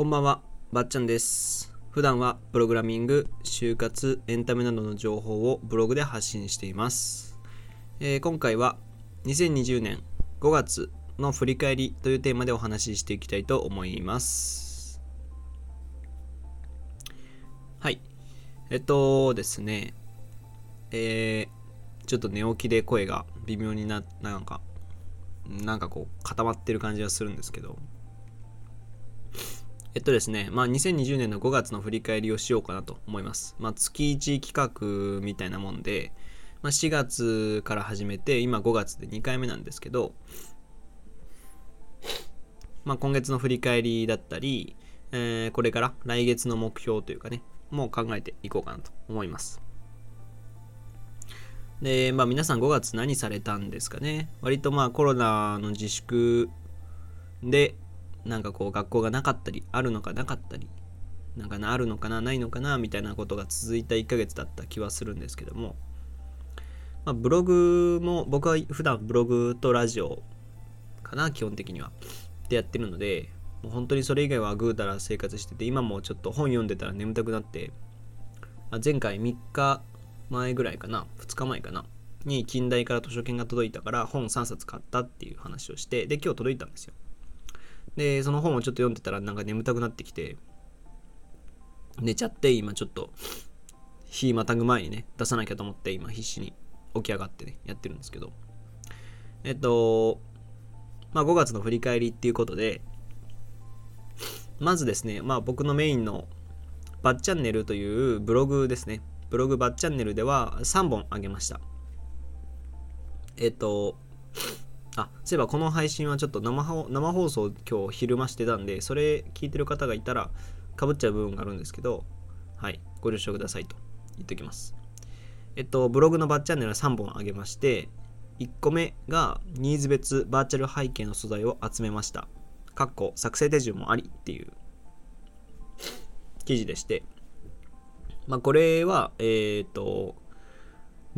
こんばんは、ばっちゃんです。普段はプログラミング、就活、エンタメなどの情報をブログで発信しています。えー今回は2020年5月の振り返りというテーマでお話ししていきたいと思います。はい。えっとですね、えーちょっと寝起きで声が微妙にな、なんか、なんかこう固まってる感じがするんですけど、えっとですね、まあ、2020年の5月の振り返りをしようかなと思います。まあ、月1企画みたいなもんで、まあ、4月から始めて、今5月で2回目なんですけど、まあ、今月の振り返りだったり、えーこれから来月の目標というかね、もう考えていこうかなと思います。で、まあ皆さん5月何されたんですかね？割とまあコロナの自粛で、なんかこう学校がなかったり、あるのかなかったり、なんかなあるのかなないのかなみたいなことが続いた1ヶ月だった気はするんですけども、まあ、ブログも僕は普段ブログとラジオかな基本的には。でやってるのでもう本当にそれ以外はぐうたら生活してて今もちょっと本読んでたら眠たくなって、まあ、前回3日前ぐらいかな2日前かなに近代から図書券が届いたから本3冊買ったっていう話をしてで今日届いたんですよ。でその本をちょっと読んでたらなんか眠たくなってきて寝ちゃって今ちょっと日またぐ前にね出さなきゃと思って今必死に起き上がってねやってるんですけど。えっとまあ5月の振り返りっていうことでまずですねまあ僕のメインのバッチャンネルというブログですね。ブログバッチャンネルでは3本あげました。えっとあそういえばこの配信はちょっと生放生放送今日昼間してたんでそれ聞いてる方がいたらかぶっちゃう部分があるんですけどはいご了承くださいと言っておきます。えっとブログのバッチャンネルは3本あげまして1個目がニーズ別バーチャル背景の素材を集めました。かっこ作成手順もありっていう記事でして。まあこれはえっ、と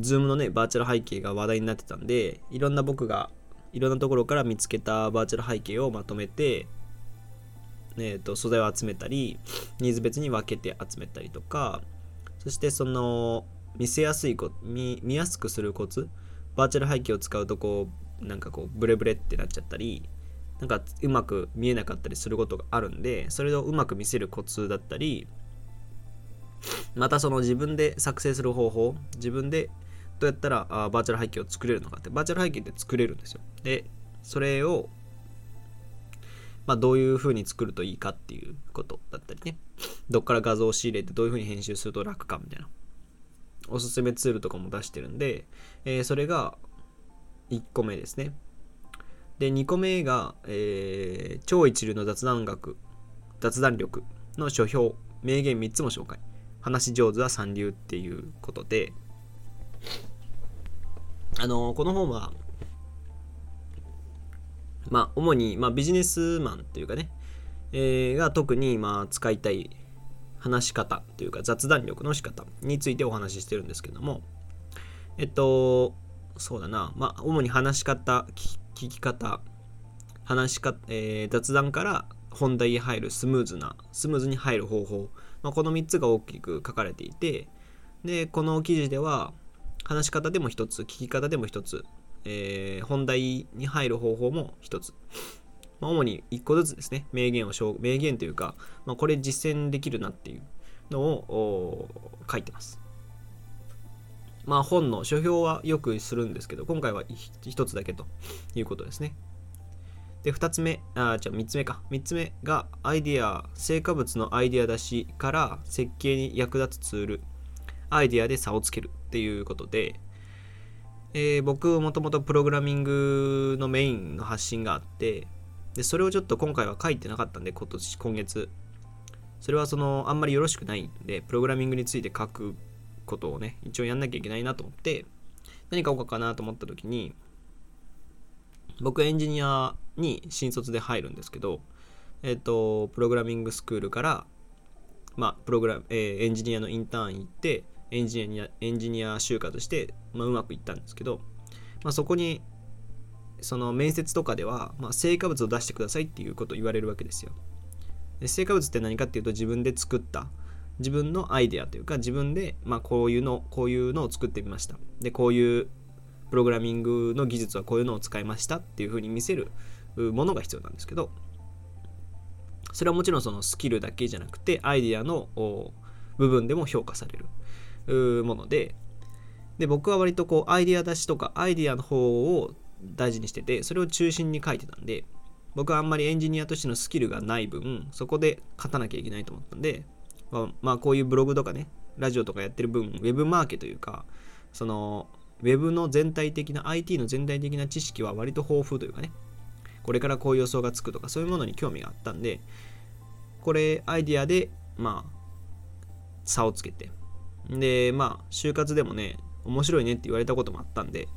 Zoom のねバーチャル背景が話題になってたんでいろんな僕がいろんなところから見つけたバーチャル背景をまとめて、えー、と素材を集めたりニーズ別に分けて集めたりとかそしてその見せやすい見見やすくするコツバーチャル背景を使うとこうなんかこうブレブレってなっちゃったりなんかうまく見えなかったりすることがあるんでそれをうまく見せるコツだったりまたその自分で作成する方法自分でうやったらあバーチャル背景を作れるのかってバーチャル背景って作れるんですよ。でそれをまあどういう風に作るといいかっていうことだったりね。どっから画像を仕入れてどういう風に編集すると楽かみたいな。おすすめツールとかも出してるんで、えーそれが1個目ですね。で2個目が、えー超一流の雑談学雑談力の書評。名言3つも紹介。話し上手は三流っていうことであのこの本はまあ主に、まあ、ビジネスマンというかね、えーが特にまあ使いたい話し方というか雑談力の仕方についてお話ししてるんですけどもえっとそうだなまあ主に話し方聞聞き方話し方、えー雑談から本題へ入るスムーズなスムーズに入る方法、まあ、この3つが大きく書かれていてでこの記事では話し方でも一つ聞き方でも一つ、えー本題に入る方法も一つ、まあ、主に一個ずつですね。名言を名言というか、まあ、これ実践できるなっていうのを書いてます。まあ本の書評はよくするんですけど今回は一つだけということですね。で2つ目あじゃあ3つ目か。3つ目がアイディア成果物のアイディア出しから設計に役立つツール。アイディアで差をつける。っていうことで、えー僕もともとプログラミングのメインの発信があってでそれをちょっと今回は書いてなかったんで今年今月。それはそのあんまりよろしくないんでプログラミングについて書くことをね一応やんなきゃいけないなと思って何書こうかなと思った時に僕エンジニアに新卒で入るんですけどえっ、とプログラミングスクールからまあプログラム、えーエンジニアのインターン行ってエンジニアエンジニア就活して、まあ、うまくいったんですけど、まあ、そこにその面接とかでは、まあ、成果物を出してくださいっていうことを言われるわけですよ。で成果物って何かっていうと自分で作った自分のアイデアというか自分で、まあ、こういうのこういうのを作ってみましたでこういうプログラミングの技術はこういうのを使いましたっていうふうに見せるものが必要なんですけどそれはもちろんそのスキルだけじゃなくてアイデアの部分でも評価されるものでで僕は割とこうアイデア出しとかアイデアの方を大事にしててそれを中心に書いてたんで僕はあんまりエンジニアとしてのスキルがない分そこで勝たなきゃいけないと思ったんでまあ、まあ、こういうブログとかねラジオとかやってる分ウェブマーケというかそのウェブの全体的な IT の全体的な知識は割と豊富というかねこれからこういう予想がつくとかそういうものに興味があったんでこれアイディアでまあ差をつけてでまあ就活でもね面白いねって言われたこともあったんで、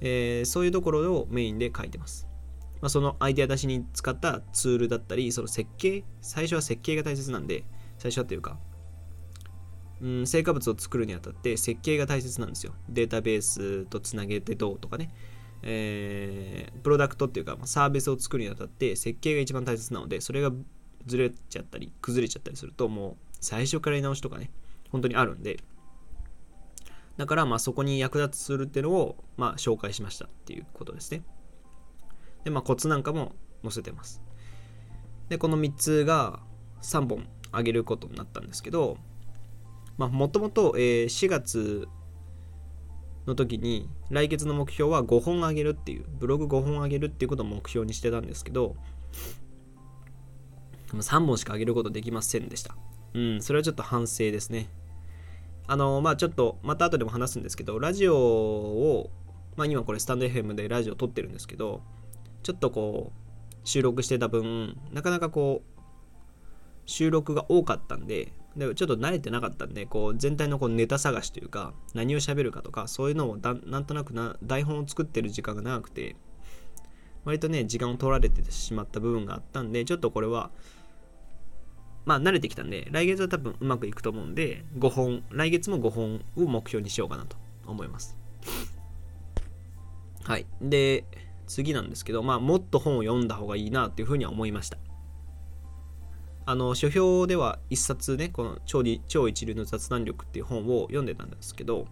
えー、そういうところをメインで書いてます、まあ、そのアイデア出しに使ったツールだったりその設計最初は設計が大切なんで最初はというかうん、成果物を作るにあたって設計が大切なんですよ。データベースとつなげてどうとかね。えー、プロダクトっていうかまサービスを作るにあたって設計が一番大切なのでそれがずれちゃったり崩れちゃったりするともう最初からやり直しとかね本当にあるんで。だからまあそこに役立つするっていうのをまあ紹介しましたっていうことですね。でまあコツなんかも載せてます。でこの3つが3本あげることになったんですけどまあ、もともと、4月の時に来月の目標は5本あげるっていうブログ5本あげるっていうことを目標にしてたんですけど3本しかあげることできませんでした。うん。それはちょっと反省ですね。あのまあちょっとまた後でも話すんですけどラジオをまあ今これスタンド FM でラジオ撮ってるんですけどちょっとこう収録してた分なかなかこう収録が多かったんででちょっと慣れてなかったんでこう全体のこうネタ探しというか何を喋るかとかそういうのをだなんとなくな台本を作ってる時間が長くて割とね時間を取られてしまった部分があったんでちょっとこれはまあ慣れてきたんで来月は多分うまくいくと思うんで5本来月も5本を目標にしようかなと思います。はい。で次なんですけどまあもっと本を読んだ方がいいなっていうふうには思いました。あの書評では一冊ねこの超超一流の雑談力っていう本を読んでたんですけど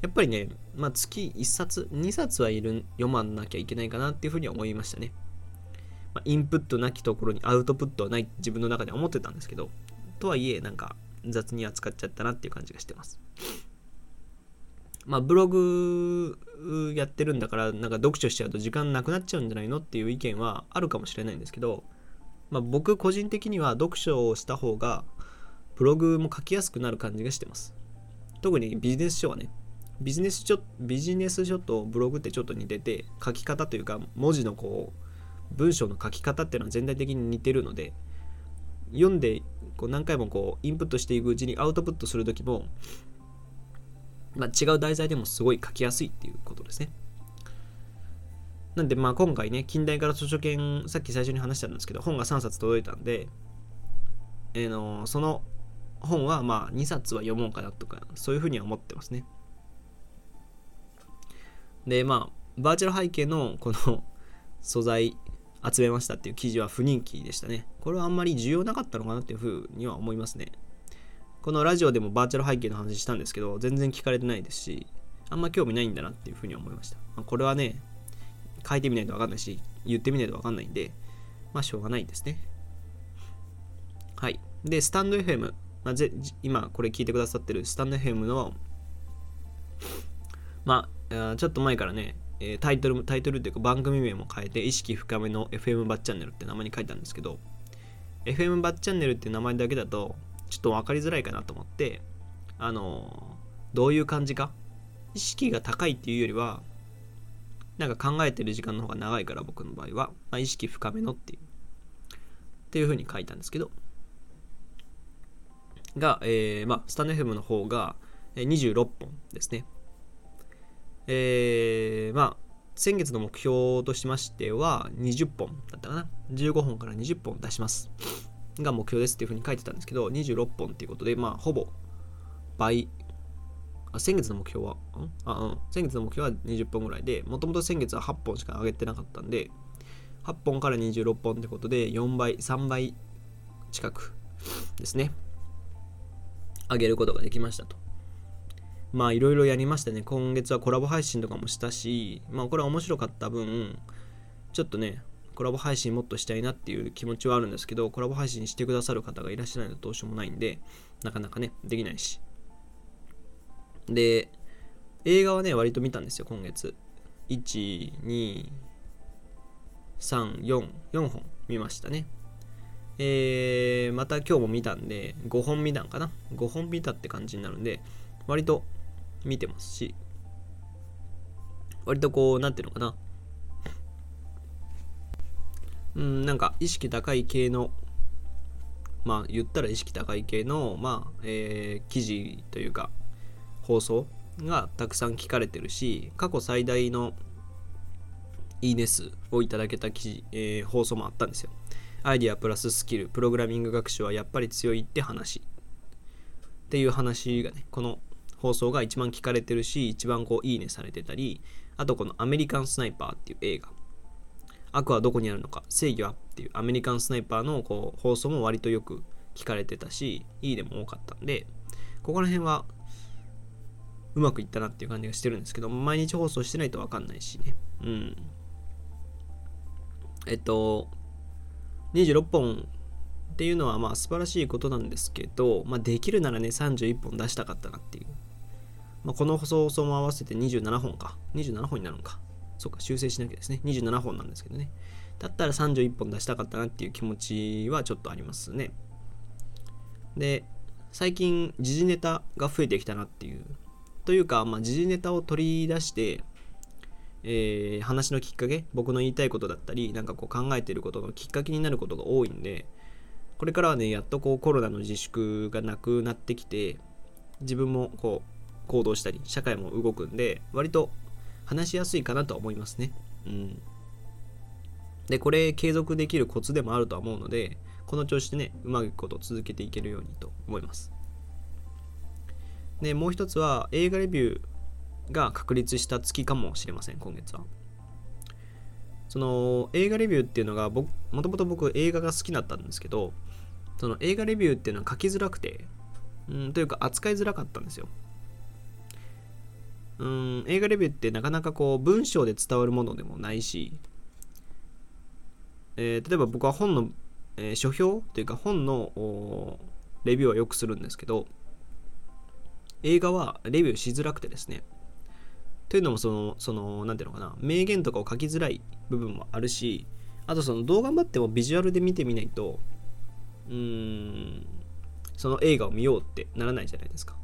やっぱりね、まあ、月1冊2冊はいる読まなきゃいけないかなっていうふうには思いましたね、まあ、インプットなきところにアウトプットはない自分の中で思ってたんですけどとはいえなんか雑に扱っちゃったなっていう感じがしてますまあブログやってるんだからなんか読書しちゃうと時間なくなっちゃうんじゃないのっていう意見はあるかもしれないんですけどまあ、僕個人的には読書をした方がブログも書きやすくなる感じがしてます。特にビジネス書はね、ビジネス書ビジネス書とブログってちょっと似てて、書き方というか文字のこう、文章の書き方っていうのは全体的に似てるので、読んでこう何回もこうインプットしていくうちにアウトプットする時も、まあ、違う題材でもすごい書きやすいっていうことですね。なんでまあ今回ね、近代から図書券、さっき最初に話したんですけど、本が3冊届いたんで、えー、のその本はまあ2冊は読もうかなとか、そういうふうには思ってますね。で、まあ、バーチャル背景のこの素材集めましたっていう記事は不人気でしたね。これはあんまり重要なかったのかなっていうふうには思いますね。このラジオでもバーチャル背景の話したんですけど、全然聞かれてないですし、あんま興味ないんだなっていうふうに思いました。まあ、これはね、書いてみないと分かんないし、言ってみないと分かんないんで、まあ、しょうがないですね。はい。で、スタンド FM、まあ、ぜ今これ聞いてくださってるスタンド FM の、まあ、ちょっと前からね、タイトル、タイトルっていうか番組名も変えて、意識深めの FM バッチャンネルって名前に書いたんですけど、FM バッチャンネルっていう名前だけだと、ちょっと分かりづらいかなと思って、あの、どういう感じか、意識が高いっていうよりは、なんか考えてる時間の方が長いから僕の場合は、まあ、意識深めのっていうっていうふうに書いたんですけどが、えー、まあスタンド FM の方が26本ですね。えー、まあ先月の目標としましては20本だったかな。15本から20本出します。が目標ですっていうふうに書いてたんですけど26本っていうことでまあほぼ倍。あ先月の目標は、ん？あ、うん。先月の目標は20本ぐらいで、もともと先月は8本しか上げてなかったんで、8本から26本ってことで4倍、3倍近くですね。上げることができましたと。まあいろいろやりましたね。今月はコラボ配信とかもしたしまあこれは面白かった分ちょっとねコラボ配信もっとしたいなっていう気持ちはあるんですけどコラボ配信してくださる方がいらっしゃらないとどうしようもないんでなかなかねできないし。で映画はね割と見たんですよ今月。12344本見ましたね。えー、また今日も見たんで5本見たんかな？5本見たって感じになるんで割と見てますし割とこう何ていうのかな。うんなんか意識高い系のまあ言ったら意識高い系のまあ、えー、記事というか放送がたくさん聞かれてるし過去最大のいいね数をいただけた記事、えー、放送もあったんですよ。アイディアプラススキルプログラミング学習はやっぱり強いって話。っていう話がねこの放送が一番聞かれてるし一番こういいねされてたりあとこのアメリカンスナイパーっていう映画。悪はどこにあるのか正義はっていうアメリカンスナイパーのこう放送も割とよく聞かれてたしいいねも多かったんでここら辺はうまくいったなっていう感じがしてるんですけど毎日放送してないと分かんないしね。うん。えっと26本っていうのはまあ素晴らしいことなんですけど、まあ、できるならね31本出したかったなっていう、まあ、この放送も合わせて27本か。27本になるのか。そうか修正しなきゃですね。27本なんですけどね。だったら31本出したかったなっていう気持ちはちょっとありますね。で最近時事ネタが増えてきたなっていう。というか、まあ、時事ネタを取り出してえー、話のきっかけ僕の言いたいことだったりなんかこう考えてることのきっかけになることが多いんでこれからはねやっとこうコロナの自粛がなくなってきて自分もこう行動したり社会も動くんで割と話しやすいかなとは思いますね。うん。でこれ継続できるコツでもあるとは思うのでこの調子でねうまくいくことを続けていけるようにと思います。でもう一つは映画レビューが確立した月かもしれません今月は。その映画レビューっていうのが僕もともと僕映画が好きだったんですけどその映画レビューっていうのは書きづらくてうんというか扱いづらかったんですよ。うん映画レビューってなかなかこう文章で伝わるものでもないし、えー、例えば僕は本の、えー、書評というか本のレビューはよくするんですけど映画はレビューしづらくてですねというのもその、その、なんていうのかな、名言とかを書きづらい部分もあるし、あとその、どう頑張ってもビジュアルで見てみないと、うーん、その映画を見ようってならないじゃないですか。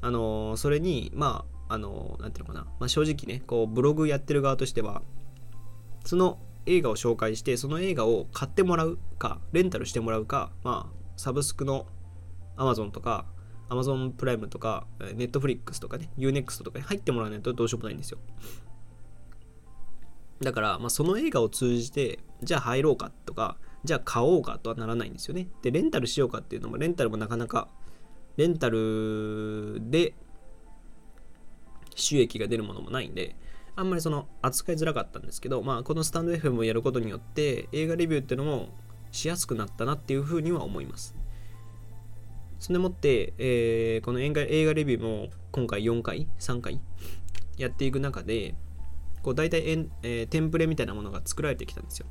あの、それに、まあ、あの、なんていうのかな、まあ、正直ね、こう、ブログやってる側としては、その映画を紹介して、その映画を買ってもらうか、レンタルしてもらうか、まあ、サブスクの Amazon とか、Amazon プライムとか、Netflix とかね、Unext とかに入ってもらわないとどうしようもないんですよ。だから、まあ、その映画を通じて、じゃあ入ろうかとか、じゃあ買おうかとはならないんですよね。で、レンタルしようかっていうのも、レンタルもなかなか、レンタルで収益が出るものもないんで、あんまりその扱いづらかったんですけど、まあ、このスタンド FM をやることによって、映画レビューっていうのもしやすくなったなっていうふうには思います。そんでもって、えー、この映画映画レビューも今回4回、3回やっていく中で、こう大体えん、えー、テンプレみたいなものが作られてきたんですよ。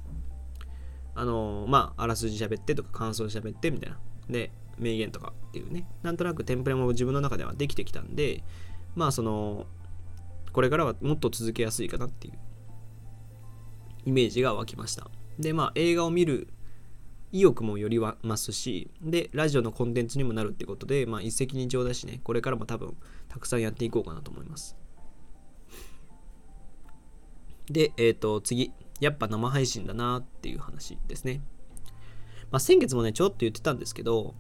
あのー、まあ、あらすじ喋ってとか感想喋ってみたいな。で、名言とかっていうね、なんとなくテンプレも自分の中ではできてきたんで、まあ、その、これからはもっと続けやすいかなっていうイメージが湧きました。で、まあ、映画を見る意欲もよりはますし、で、ラジオのコンテンツにもなるってことで、まあ、一石二鳥だしね、これからも多分、たくさんやっていこうかなと思います。で、えっ、ー、と、次、やっぱ生配信だなっていう話ですね。まあ、先月もね、ちょっと言ってたんですけど、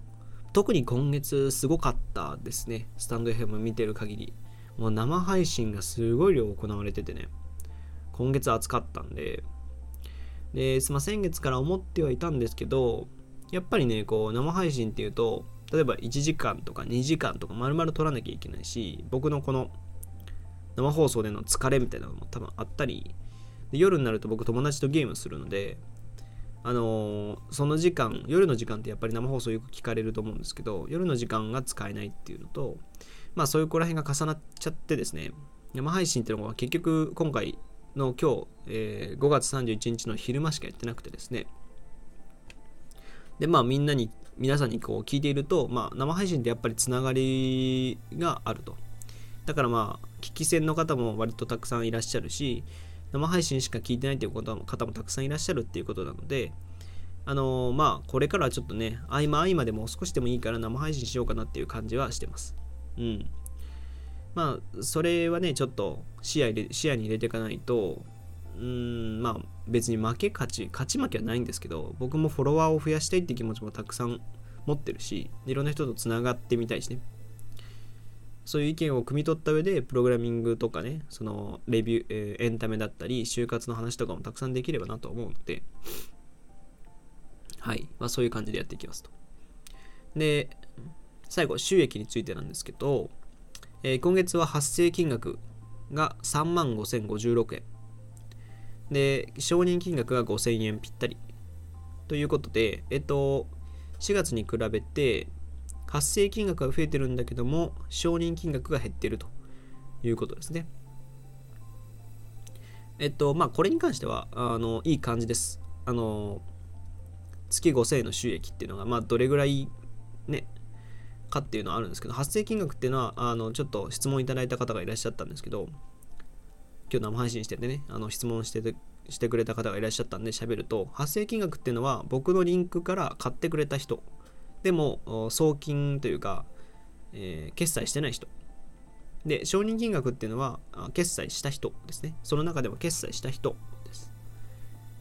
特に今月すごかったですね。スタンド FM 見てる限り。もう生配信がすごい量行われててね、今月暑かったんで、で、まあ、先月から思ってはいたんですけど、やっぱりね、こう、生配信っていうと、例えば1時間とか2時間とか丸々撮らなきゃいけないし、僕のこの生放送での疲れみたいなのも多分あったり、で夜になると僕友達とゲームするので、あの、その時間夜の時間ってやっぱり生放送よく聞かれると思うんですけど夜の時間が使えないっていうのとまあそういうこら辺が重なっちゃってですね生配信っていうのは結局今回の今日、えー、5月31日の昼間しかやってなくてですねでまあみんなに皆さんにこう聞いていると、まあ、生配信ってやっぱりつながりがあると。だからまあ聞き戦の方も割とたくさんいらっしゃるし生配信しか聞いてないという方もたくさんいらっしゃるっていうことなのであのー、まあこれからはちょっとね合間合間でも少しでもいいから生配信しようかなっていう感じはしてます。うん。まあそれはねちょっと視野視野に入れていかないとうんまあ別に負け勝ち勝ち負けはないんですけど僕もフォロワーを増やしたいって気持ちもたくさん持ってるしいろんな人とつながってみたいしね。そういう意見を汲み取った上でプログラミングとかねそのレビュー、えー、エンタメだったり就活の話とかもたくさんできればなと思うので。はい、まあ、そういう感じでやっていきますと。で最後収益についてなんですけど、えー、今月は発生金額が3万5056円で承認金額が5000円ぴったり。ということでえっと4月に比べて発生金額が増えてるんだけども承認金額が減ってるということですね。えっとまあこれに関してはあのいい感じです。あの月5000円の収益っていうのがまあどれぐらいねかっていうのはあるんですけど発生金額っていうのはあのちょっと質問いただいた方がいらっしゃったんですけど今日生配信しててねあの質問しててしてくれた方がいらっしゃったんで喋ると発生金額っていうのは僕のリンクから買ってくれた人でも送金というか、えー、決済してない人。で承認金額っていうのは決済した人ですね。その中でも決済した人です。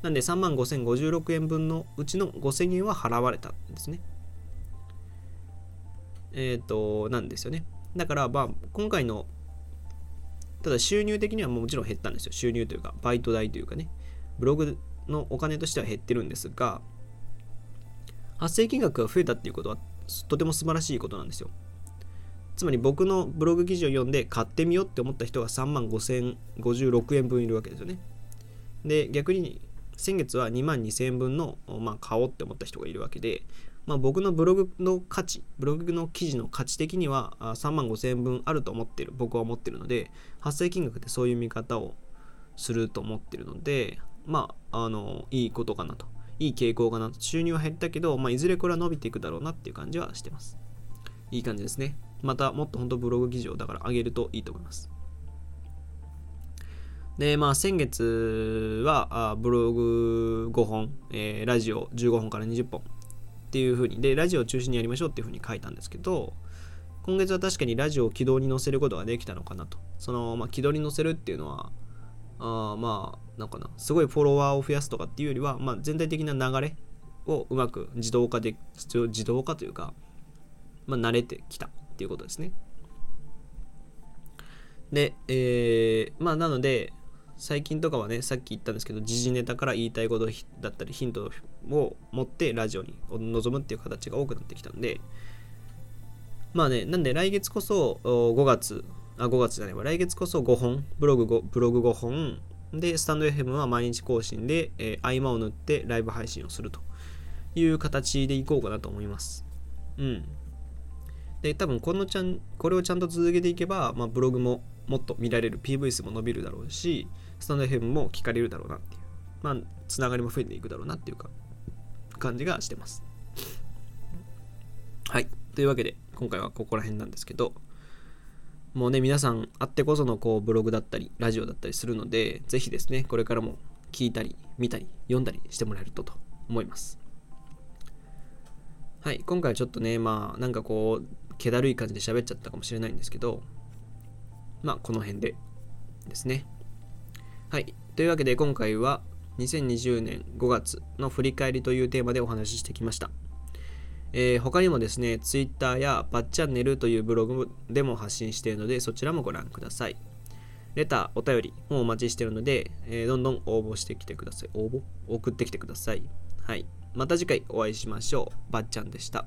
なんで3万5056円分のうちの5000円は払われたんですね。えっ、ー、となんですよね。だからまあ今回のただ収入的にはもちろん減ったんですよ。収入というかバイト代というかね。ブログのお金としては減ってるんですが発生金額が増えたっていうことはとても素晴らしいことなんですよ。つまり僕のブログ記事を読んで買ってみようって思った人が3万5056円分いるわけですよね。で、逆に先月は2万2000円分の、まあ、買おうって思った人がいるわけで、まあ、僕のブログの価値、ブログの記事の価値的には3万5000円分あると思ってる、僕は思ってるので、発生金額ってそういう見方をすると思ってるので、まあ、あの、いいことかなと。いい傾向かなと。収入は減ったけど、まあ、いずれこれは伸びていくだろうなっていう感じはしてます。いい感じですね。またもっと本当ブログ記事をだから上げるといいと思います。で、まあ先月はあブログ5本、えー、ラジオ15本から20本っていう風に、で、ラジオを中心にやりましょうっていう風に書いたんですけど、今月は確かにラジオを軌道に乗せることができたのかなと。その、まあ、軌道に乗せるっていうのは、あまあなんかなすごいフォロワーを増やすとかっていうよりは、まあ、全体的な流れをうまく自動化で自動化というか、まあ、慣れてきたっていうことですね。で、えー、まあなので最近とかはねさっき言ったんですけど時事ネタから言いたいことだったりヒントを持ってラジオに臨むっていう形が多くなってきたんでまあねなんで来月こそ5月あ、5月じゃない。来月こそ5本、ブログ 5, ブログ5本、で、スタンド FM は毎日更新で、えー、合間を縫ってライブ配信をするという形でいこうかなと思います。うん。で、多分このちゃん、これをちゃんと続けていけば、まあ、ブログももっと見られる、PV 数も伸びるだろうし、スタンド FM も聞かれるだろうなっていう、まあ、つながりも増えていくだろうなっていうか、感じがしてます。はい。というわけで、今回はここら辺なんですけど、もうね、皆さんあってこそのこうブログだったり、ラジオだったりするので、ぜひですね、これからも聞いたり、見たり、読んだりしてもらえるとと思います。はい、今回はちょっとね、まあ、なんかこう、気だるい感じで喋っちゃったかもしれないんですけど、まあ、この辺でですね。はい、というわけで今回は2020年5月の振り返りというテーマでお話ししてきました。えー、他にもですね、Twitter やバッチャンネルというブログでも発信しているので、そちらもご覧ください。レター、お便りもお待ちしているので、えー、どんどん応募してきてください。応募？送ってきてください。はい。また次回お会いしましょう。ばっちゃんでした。